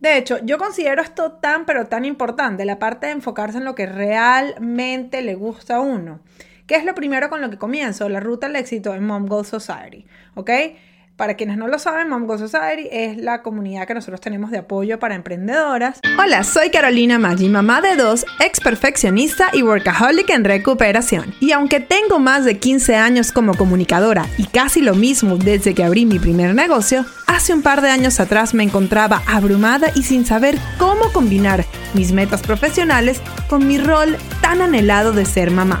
De hecho, yo considero esto tan pero tan importante, la parte de enfocarse en lo que realmente le gusta a uno. ¿Qué es lo primero con lo que comienzo? La ruta al éxito en Mom Goal Society, ¿ok? Para quienes no lo saben, Mom Society es la comunidad que nosotros tenemos de apoyo para emprendedoras. Hola, soy Carolina Maggi, mamá de dos, ex perfeccionista y workaholic en recuperación. Y aunque tengo más de 15 años como comunicadora y casi lo mismo desde que abrí mi primer negocio, hace un par de años atrás me encontraba abrumada y sin saber cómo combinar mis metas profesionales con mi rol tan anhelado de ser mamá.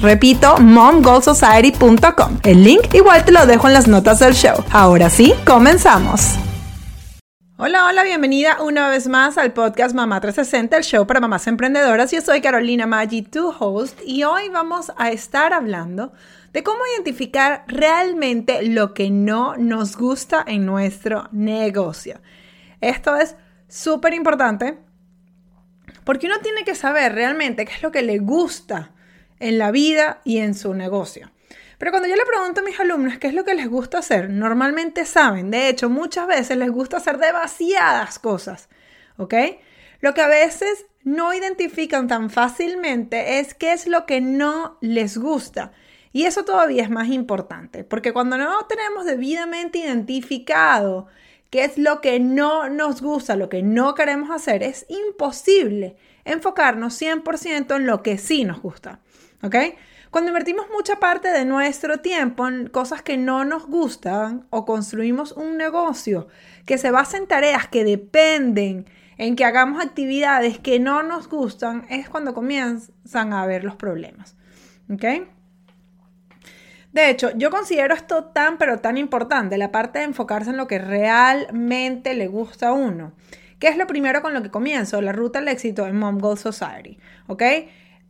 Repito, momgoalsociety.com. El link igual te lo dejo en las notas del show. Ahora sí, comenzamos. Hola, hola, bienvenida una vez más al podcast Mamá 360, el show para mamás emprendedoras. Yo soy Carolina Maggi, tu host, y hoy vamos a estar hablando de cómo identificar realmente lo que no nos gusta en nuestro negocio. Esto es súper importante porque uno tiene que saber realmente qué es lo que le gusta en la vida y en su negocio. Pero cuando yo le pregunto a mis alumnos qué es lo que les gusta hacer, normalmente saben, de hecho muchas veces les gusta hacer demasiadas cosas, ¿ok? Lo que a veces no identifican tan fácilmente es qué es lo que no les gusta. Y eso todavía es más importante, porque cuando no tenemos debidamente identificado qué es lo que no nos gusta, lo que no queremos hacer, es imposible enfocarnos 100% en lo que sí nos gusta. ¿Ok? Cuando invertimos mucha parte de nuestro tiempo en cosas que no nos gustan o construimos un negocio que se basa en tareas que dependen en que hagamos actividades que no nos gustan, es cuando comienzan a haber los problemas. ¿Ok? De hecho, yo considero esto tan pero tan importante, la parte de enfocarse en lo que realmente le gusta a uno. ¿Qué es lo primero con lo que comienzo? La ruta al éxito en Mom Goal Society. ¿Ok?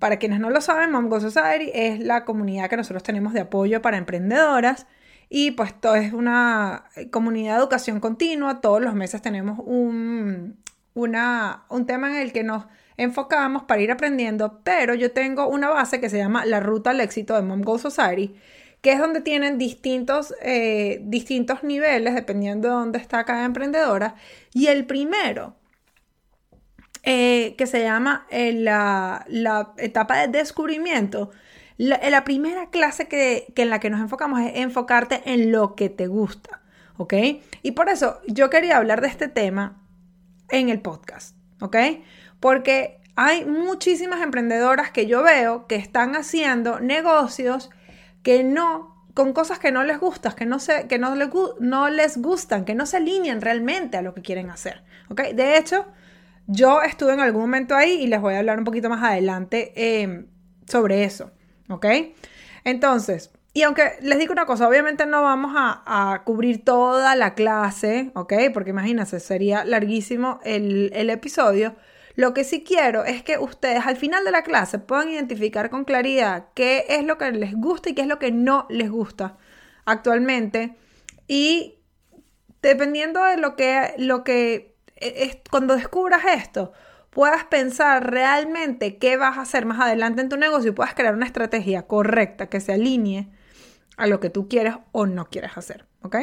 Para quienes no lo saben, Mom Go Society es la comunidad que nosotros tenemos de apoyo para emprendedoras. Y pues todo es una comunidad de educación continua. Todos los meses tenemos un, un tema en el que nos enfocamos para ir aprendiendo. Pero yo tengo una base que se llama la ruta al éxito de Mom Go Society, que es donde tienen distintos, eh, distintos niveles dependiendo de dónde está cada emprendedora. Y el primero eh, que se llama eh, la, etapa de descubrimiento. La, la primera clase que, en la que nos enfocamos es enfocarte en lo que te gusta, ¿ok? Y por eso yo quería hablar de este tema en el podcast, ¿ok? Porque hay muchísimas emprendedoras que yo veo que están haciendo negocios que no con cosas que no les gustan, que no, se, que no, les, no les gustan, que no se alinean realmente a lo que quieren hacer. ¿ok? De hecho, yo estuve en algún momento ahí y les voy a hablar un poquito más adelante em, sobre eso, ¿ok? Entonces, y aunque les digo una cosa, obviamente no vamos a, cubrir toda la clase, ¿ok? Porque imagínense, sería larguísimo el, el episodio. Lo que sí quiero es que ustedes al final de la clase puedan identificar con claridad qué es lo que les gusta y qué es lo que no les gusta actualmente. Y dependiendo de lo que, lo que cuando descubras esto, puedas pensar realmente qué vas a hacer más adelante en tu negocio y puedas crear una estrategia correcta que se alinee a lo que tú quieres o no quieres hacer, ¿ok?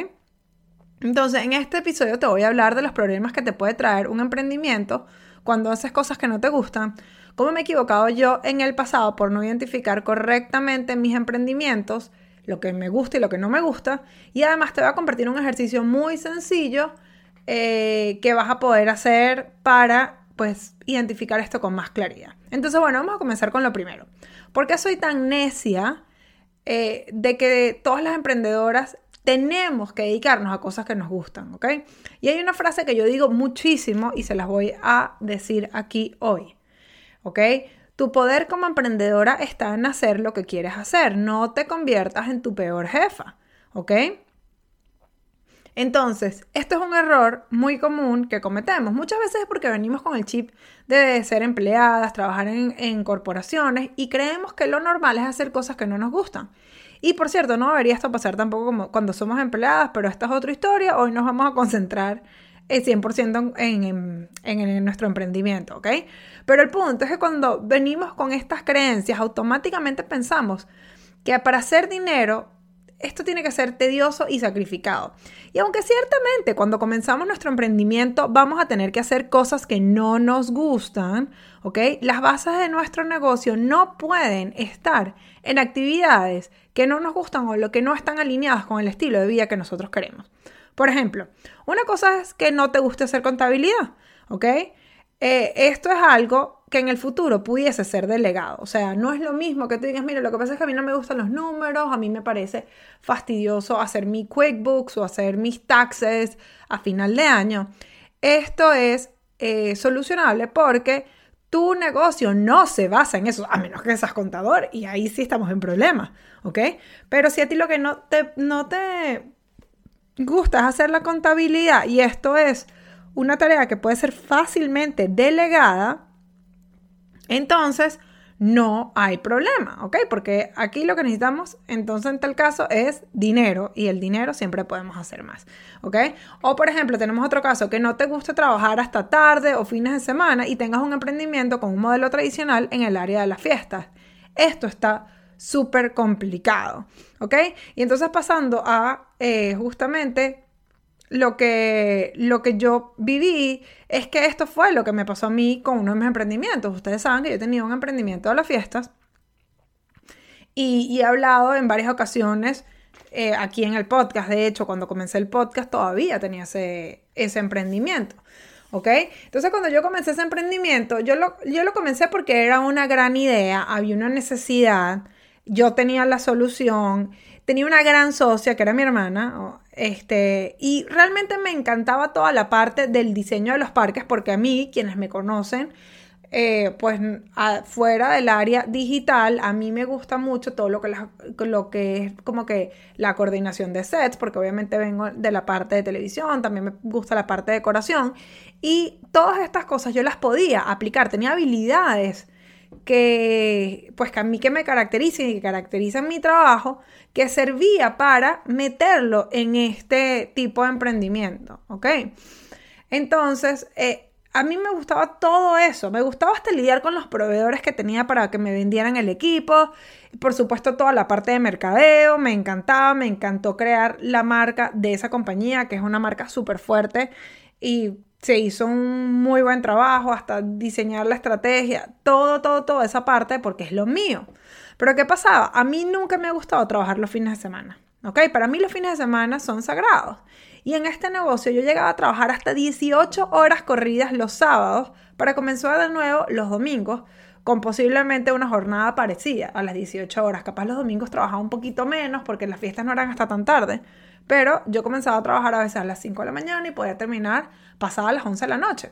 Entonces, en este episodio te voy a hablar de los problemas que te puede traer un emprendimiento cuando haces cosas que no te gustan, cómo me he equivocado yo en el pasado por no identificar correctamente mis emprendimientos, lo que me gusta y lo que no me gusta, y además te voy a compartir un ejercicio muy sencillo eh, que vas a poder hacer para pues identificar esto con más claridad. Entonces, bueno, vamos a comenzar con lo primero. ¿Por qué soy tan necia eh, de que todas las emprendedoras tenemos que dedicarnos a cosas que nos gustan, ¿ok? Y hay una frase que yo digo muchísimo y se las voy a decir aquí hoy, ¿ok? Tu poder como emprendedora está en hacer lo que quieres hacer, no te conviertas en tu peor jefa, ¿ok? Entonces, esto es un error muy común que cometemos. Muchas veces es porque venimos con el chip de ser empleadas, trabajar en, corporaciones y creemos que lo normal es hacer cosas que no nos gustan. Y por cierto, no debería esto pasar tampoco como cuando somos empleadas, pero esta es otra historia. Hoy nos vamos a concentrar el 100% en, en, nuestro emprendimiento, ¿ok? Pero el punto es que cuando venimos con estas creencias, automáticamente pensamos que para hacer dinero esto tiene que ser tedioso y sacrificado. Y aunque ciertamente cuando comenzamos nuestro emprendimiento vamos a tener que hacer cosas que no nos gustan, ¿ok? Las bases de nuestro negocio no pueden estar en actividades que no nos gustan o lo que no están alineadas con el estilo de vida que nosotros queremos. Por ejemplo, una cosa es que no te guste hacer contabilidad, ¿ok? Eh, esto es algo que en el futuro pudiese ser delegado. O sea, no es lo mismo que tú digas, mira, lo que pasa es que a mí no me gustan los números, a mí me parece fastidioso hacer mi QuickBooks o hacer mis taxes a final de año. Esto es eh, solucionable porque tu negocio no se basa en eso, a menos que seas contador y ahí sí estamos en problemas, ¿ok? Pero si a ti lo que no te, no te gusta es hacer la contabilidad y esto es una tarea que puede ser fácilmente delegada, entonces no hay problema, ¿ok? Porque aquí lo que necesitamos, entonces en tal caso, es dinero y el dinero siempre podemos hacer más, ¿ok? O por ejemplo, tenemos otro caso, que no te guste trabajar hasta tarde o fines de semana y tengas un emprendimiento con un modelo tradicional en el área de las fiestas. Esto está súper complicado, ¿ok? Y entonces pasando a eh, justamente lo que, lo que yo viví es que esto fue lo que me pasó a mí con uno de mis emprendimientos. Ustedes saben que yo tenía un emprendimiento de las fiestas y, he hablado en varias ocasiones eh, aquí en el podcast. De hecho, cuando comencé el podcast todavía tenía ese, ese emprendimiento. ¿Ok? Entonces cuando yo comencé ese emprendimiento, yo lo, yo lo comencé porque era una gran idea, había una necesidad, yo tenía la solución, tenía una gran socia que era mi hermana, este, y realmente me encantaba toda la parte del diseño de los parques porque a mí, quienes me conocen, eh, pues fuera del área digital, a mí me gusta mucho todo lo lo que es como que la coordinación de sets, porque obviamente vengo de la parte de televisión, también me gusta la parte de decoración, y todas estas cosas yo las podía aplicar, tenía habilidades que, pues que a mí que me caracterizan y que caracterizan mi trabajo, que servía para meterlo en este tipo de emprendimiento, ¿ok? Entonces, eh, a mí me gustaba todo eso, me gustaba hasta lidiar con los proveedores que tenía para que me vendieran el equipo, por supuesto toda la parte de mercadeo, me encantaba, me encantó crear la marca de esa compañía, que es una marca súper fuerte y se hizo un muy buen trabajo hasta diseñar la estrategia, todo, todo, toda esa parte porque es lo mío. Pero ¿qué pasaba? A mí nunca me ha gustado trabajar los fines de semana. ¿Ok? Para mí los fines de semana son sagrados. Y en este negocio yo llegaba a trabajar hasta 18 horas corridas los sábados para comenzar de nuevo los domingos con posiblemente una jornada parecida a las 18 horas. Capaz los domingos trabajaba un poquito menos porque las fiestas no eran hasta tan tarde. Pero yo comenzaba a trabajar a veces a las 5 de la mañana y podía terminar pasada las 11 de la noche.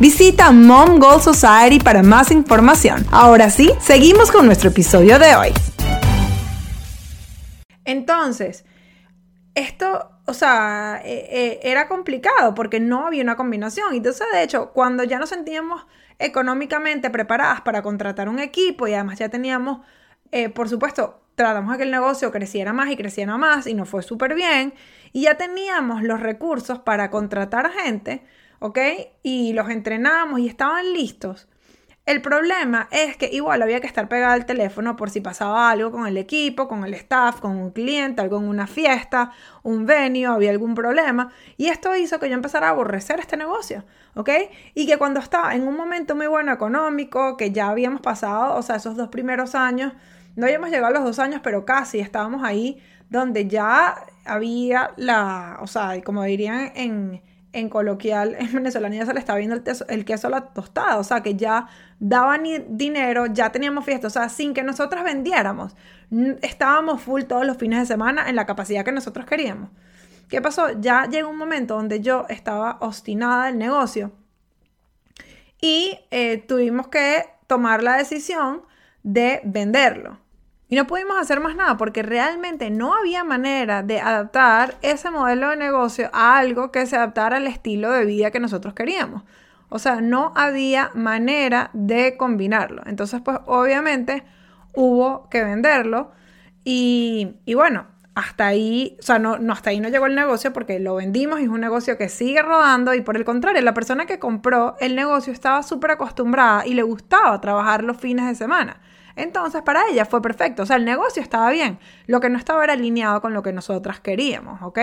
Visita Mom Goal Society para más información. Ahora sí, seguimos con nuestro episodio de hoy. Entonces, esto, o sea, eh, eh, era complicado porque no había una combinación. Entonces, de hecho, cuando ya nos sentíamos económicamente preparadas para contratar un equipo y además ya teníamos, eh, por supuesto, tratamos de que el negocio creciera más y creciera más y nos fue súper bien y ya teníamos los recursos para contratar gente, ¿ok? Y los entrenamos y estaban listos. El problema es que igual había que estar pegada al teléfono por si pasaba algo con el equipo, con el staff, con un cliente, algo en una fiesta, un venue, había algún problema. Y esto hizo que yo empezara a aborrecer este negocio, ¿ok? Y que cuando estaba en un momento muy bueno económico, que ya habíamos pasado, o sea, esos dos primeros años, no habíamos llegado a los dos años, pero casi estábamos ahí donde ya había la, o sea, como dirían en, en coloquial, en venezolano se le estaba viendo el, queso a la tostada, o sea, que ya daban dinero, ya teníamos fiesta, o sea, sin que nosotros vendiéramos, estábamos full todos los fines de semana en la capacidad que nosotros queríamos. ¿Qué pasó? Ya llegó un momento donde yo estaba obstinada del negocio y eh, tuvimos que tomar la decisión de venderlo. Y no pudimos hacer más nada porque realmente no había manera de adaptar ese modelo de negocio a algo que se adaptara al estilo de vida que nosotros queríamos. O sea, no había manera de combinarlo. Entonces, pues obviamente hubo que venderlo. Y, bueno, hasta ahí, o sea, no, no, hasta ahí no llegó el negocio porque lo vendimos y es un negocio que sigue rodando y por el contrario, la persona que compró el negocio estaba súper acostumbrada y le gustaba trabajar los fines de semana. Entonces, para ella fue perfecto. O sea, el negocio estaba bien. Lo que no estaba era alineado con lo que nosotras queríamos, ¿ok?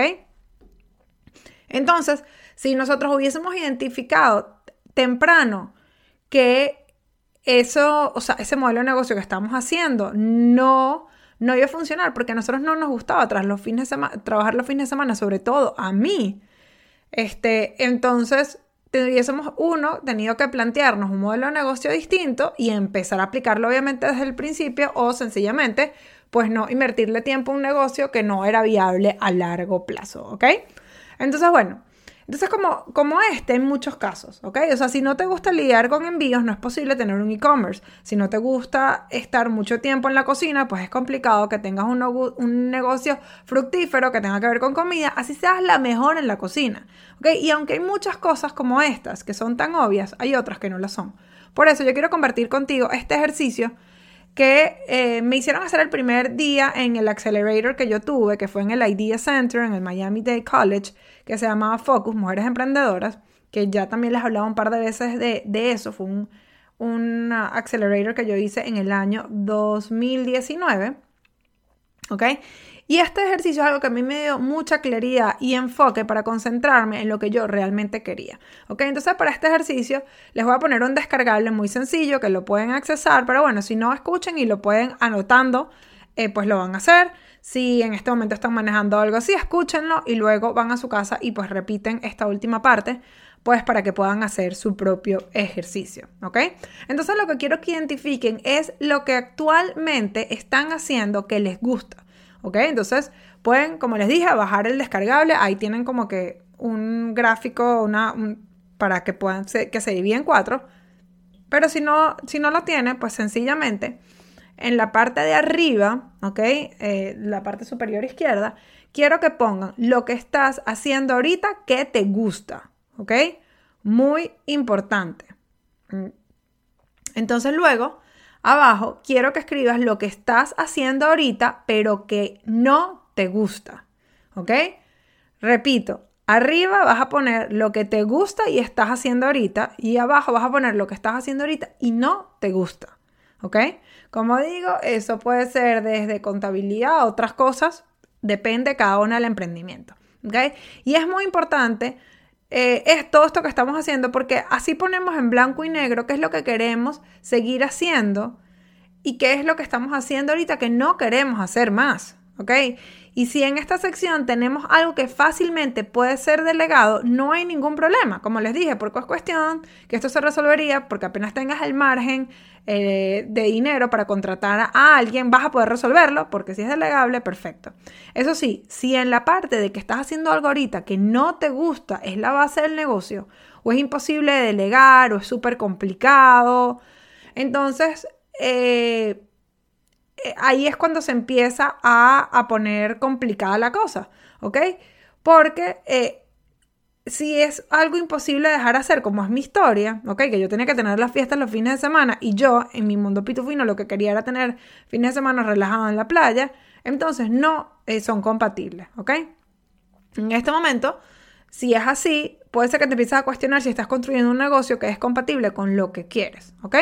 Entonces, si nosotros hubiésemos identificado temprano que eso, o sea, ese modelo de negocio que estamos haciendo no, no iba a funcionar porque a nosotros no nos gustaba tras los fines de trabajar los fines de semana, sobre todo a mí. Este, entonces tuviésemos uno tenido que plantearnos un modelo de negocio distinto y empezar a aplicarlo obviamente desde el principio o sencillamente pues no invertirle tiempo a un negocio que no era viable a largo plazo, ¿ok? Entonces, bueno, entonces, como, como este en muchos casos, ¿ok? O sea, si no te gusta lidiar con envíos, no es posible tener un e-commerce. Si no te gusta estar mucho tiempo en la cocina, pues es complicado que tengas un, negocio fructífero que tenga que ver con comida, así seas la mejor en la cocina, ¿ok? Y aunque hay muchas cosas como estas que son tan obvias, hay otras que no lo son. Por eso yo quiero compartir contigo este ejercicio que eh, me hicieron hacer el primer día en el accelerator que yo tuve, que fue en el Idea Center, en el Miami Dade College, que se llamaba Focus, Mujeres Emprendedoras, que ya también les hablaba un par de veces de, de eso. Fue un, un accelerator que yo hice en el año 2019. ¿Ok? Y este ejercicio es algo que a mí me dio mucha claridad y enfoque para concentrarme en lo que yo realmente quería. ¿Ok? Entonces para este ejercicio les voy a poner un descargable muy sencillo que lo pueden accesar, pero bueno, si no escuchen y lo pueden anotando, eh, pues lo van a hacer. Si en este momento están manejando algo así, escúchenlo y luego van a su casa y pues repiten esta última parte pues para que puedan hacer su propio ejercicio, ¿ok? Entonces lo que quiero que identifiquen es lo que actualmente están haciendo que les gusta. ¿Ok? Entonces pueden, como les dije, bajar el descargable, ahí tienen como que un gráfico una, para que puedan que se divide en cuatro, pero si no, si no lo tienen, pues sencillamente en la parte de arriba, ¿ok? Eh, la parte superior izquierda, quiero que pongan lo que estás haciendo ahorita que te gusta, ¿ok? Muy importante. Mm. Entonces luego Abajo quiero que escribas lo que estás haciendo ahorita, pero que no te gusta. ¿Ok? Repito, arriba vas a poner lo que te gusta y estás haciendo ahorita y abajo vas a poner lo que estás haciendo ahorita y no te gusta. ¿Ok? Como digo, eso puede ser desde contabilidad a otras cosas, depende cada una del emprendimiento. ¿Ok? Y es muy importante eh, es todo esto que estamos haciendo, porque así ponemos en blanco y negro qué es lo que queremos seguir haciendo y qué es lo que estamos haciendo ahorita que no queremos hacer más, ¿ok? Y si en esta sección tenemos algo que fácilmente puede ser delegado, no hay ningún problema. Como les dije, porque es cuestión que esto se resolvería porque apenas tengas el margen eh, de dinero para contratar a alguien, vas a poder resolverlo porque si es delegable, perfecto. Eso sí, si en la parte de que estás haciendo algo ahorita que no te gusta es la base del negocio, o es imposible de delegar, o es súper complicado, entonces... Eh, ahí es cuando se empieza a, poner complicada la cosa, ¿ok? Porque eh, si es algo imposible dejar hacer, como es mi historia, ¿ok? Que yo tenía que tener las fiestas los fines de semana y yo, en mi mundo pitufino, lo que quería era tener fines de semana relajado en la playa, entonces no eh, son compatibles, ¿ok? En este momento, si es así, puede ser que te empieces a cuestionar si estás construyendo un negocio que es compatible con lo que quieres, ¿ok?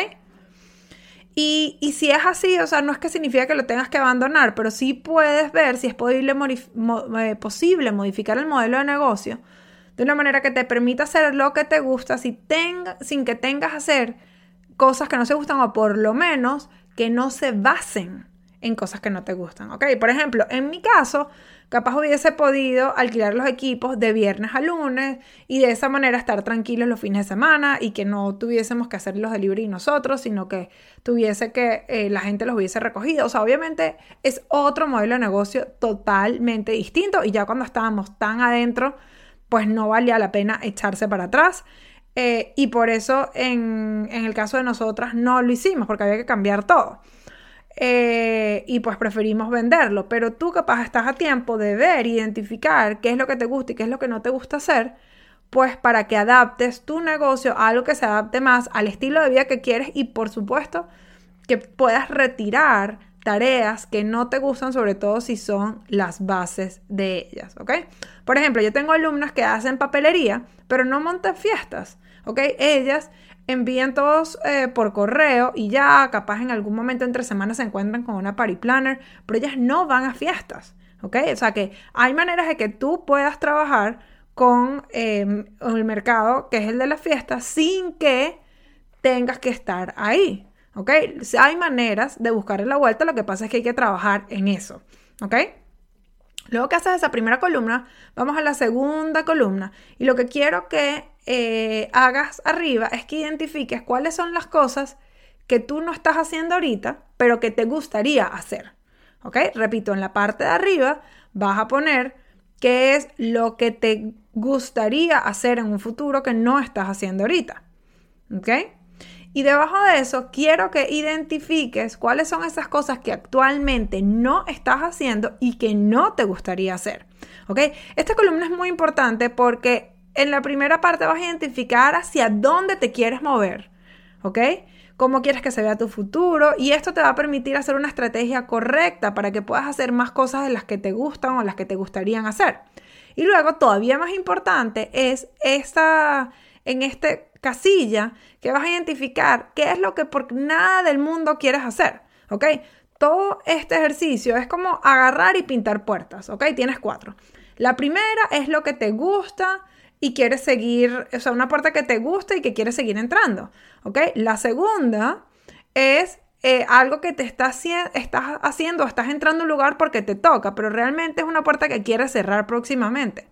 Y, si es así, o sea, no es que significa que lo tengas que abandonar, pero sí puedes ver si es posible, eh, modificar el modelo de negocio de una manera que te permita hacer lo que te gusta si sin que tengas que hacer cosas que no se gustan o por lo menos que no se basen en cosas que no te gustan, ¿ok? Por ejemplo, en mi caso, capaz hubiese podido alquilar los equipos de viernes a lunes y de esa manera estar tranquilos los fines de semana y que no tuviésemos que hacer los delivery nosotros, sino que tuviese que eh, la gente los hubiese recogido. O sea, obviamente es otro modelo de negocio totalmente distinto y ya cuando estábamos tan adentro, pues no valía la pena echarse para atrás. Eh, y por eso en, en el caso de nosotras no lo hicimos, porque había que cambiar todo. Eh, y pues preferimos venderlo. Pero tú capaz estás a tiempo de ver, identificar qué es lo que te gusta y qué es lo que no te gusta hacer, pues para que adaptes tu negocio a algo que se adapte más al estilo de vida que quieres y por supuesto que puedas retirar tareas que no te gustan, sobre todo si son las bases de ellas, ¿ok? Por ejemplo, yo tengo alumnas que hacen papelería, pero no montan fiestas, ¿ok? Ellas envían todos eh, por correo y ya capaz en algún momento entre semanas se encuentran con una party planner, pero ellas no van a fiestas, ¿ok? O sea que hay maneras de que tú puedas trabajar con em, el mercado que es el de las fiestas sin que tengas que estar ahí, ¿ok? Hay maneras de buscar la vuelta, lo que pasa es que hay que trabajar en eso, ¿ok? Luego que haces esa primera columna, vamos a la segunda columna. Y lo que quiero que eh, hagas arriba es que identifiques cuáles son las cosas que tú no estás haciendo ahorita, pero que te gustaría hacer. ¿Ok? Repito, en la parte de arriba vas a poner qué es lo que te gustaría hacer en un futuro que no estás haciendo ahorita. ¿Ok? Y debajo de eso, quiero que identifiques cuáles son esas cosas que actualmente no estás haciendo y que no te gustaría hacer. ¿Ok? Esta columna es muy importante porque en la primera parte vas a identificar hacia dónde te quieres mover. ¿Ok? Cómo quieres que se vea tu futuro y esto te va a permitir hacer una estrategia correcta para que puedas hacer más cosas de las que te gustan o las que te gustarían hacer. Y luego, todavía más importante, es esta, en este casilla que vas a identificar qué es lo que por nada del mundo quieres hacer, ¿ok? Todo este ejercicio es como agarrar y pintar puertas, ¿ok? Tienes cuatro. La primera es lo que te gusta y quieres seguir, o sea, una puerta que te gusta y que quieres seguir entrando, ¿ok? La segunda es eh, algo que te está estás haciendo, estás entrando a un lugar porque te toca, pero realmente es una puerta que quieres cerrar próximamente.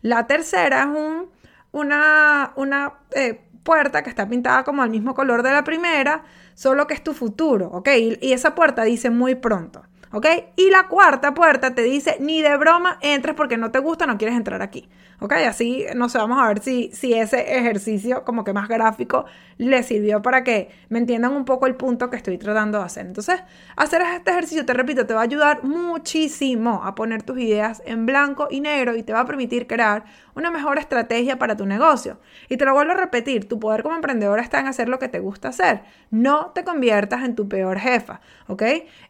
La tercera es un, una, una eh, puerta que está pintada como el mismo color de la primera, solo que es tu futuro, ¿ok? Y, esa puerta dice muy pronto, ¿ok? Y la cuarta puerta te dice, ni de broma entres porque no te gusta, no quieres entrar aquí. ¿Ok? Así, no sé, vamos a ver si, si ese ejercicio como que más gráfico le sirvió para que me entiendan un poco el punto que estoy tratando de hacer. Entonces, hacer este ejercicio, te repito, te va a ayudar muchísimo a poner tus ideas en blanco y negro y te va a permitir crear una mejor estrategia para tu negocio. Y te lo vuelvo a repetir, tu poder como emprendedor está en hacer lo que te gusta hacer. No te conviertas en tu peor jefa, ¿ok?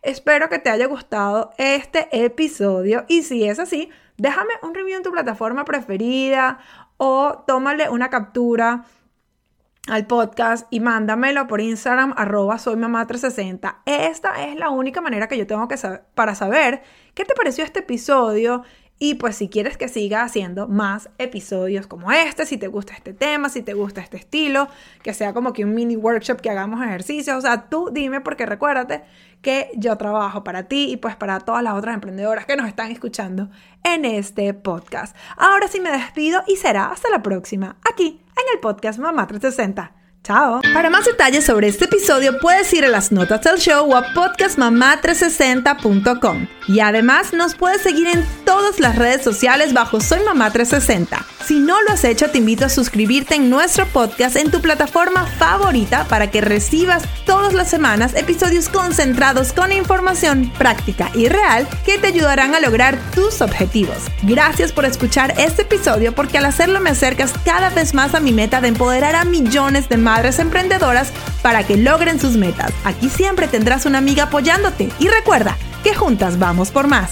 Espero que te haya gustado este episodio y si es así, déjame un review en tu plataforma preferida o tómale una captura al podcast y mándamelo por Instagram arroba soy mamá 360. Esta es la única manera que yo tengo que saber para saber qué te pareció este episodio Y pues si quieres que siga haciendo más episodios como este, si te gusta este tema, si te gusta este estilo, que sea como que un mini workshop que hagamos ejercicios, o sea, tú dime porque recuérdate que yo trabajo para ti y pues para todas las otras emprendedoras que nos están escuchando en este podcast. Ahora sí me despido y será hasta la próxima, aquí en el podcast Mamá 360. Chao. Para más detalles sobre este episodio puedes ir a las notas del show o a podcastmamá360.com. Y además nos puedes seguir en todas las redes sociales bajo Soy Mamá 360. Si no lo has hecho, te invito a suscribirte en nuestro podcast en tu plataforma favorita para que recibas todas las semanas episodios concentrados con información práctica y real que te ayudarán a lograr tus objetivos. Gracias por escuchar este episodio porque al hacerlo me acercas cada vez más a mi meta de empoderar a millones de madres emprendedoras para que logren sus metas. Aquí siempre tendrás una amiga apoyándote y recuerda que juntas vamos por más.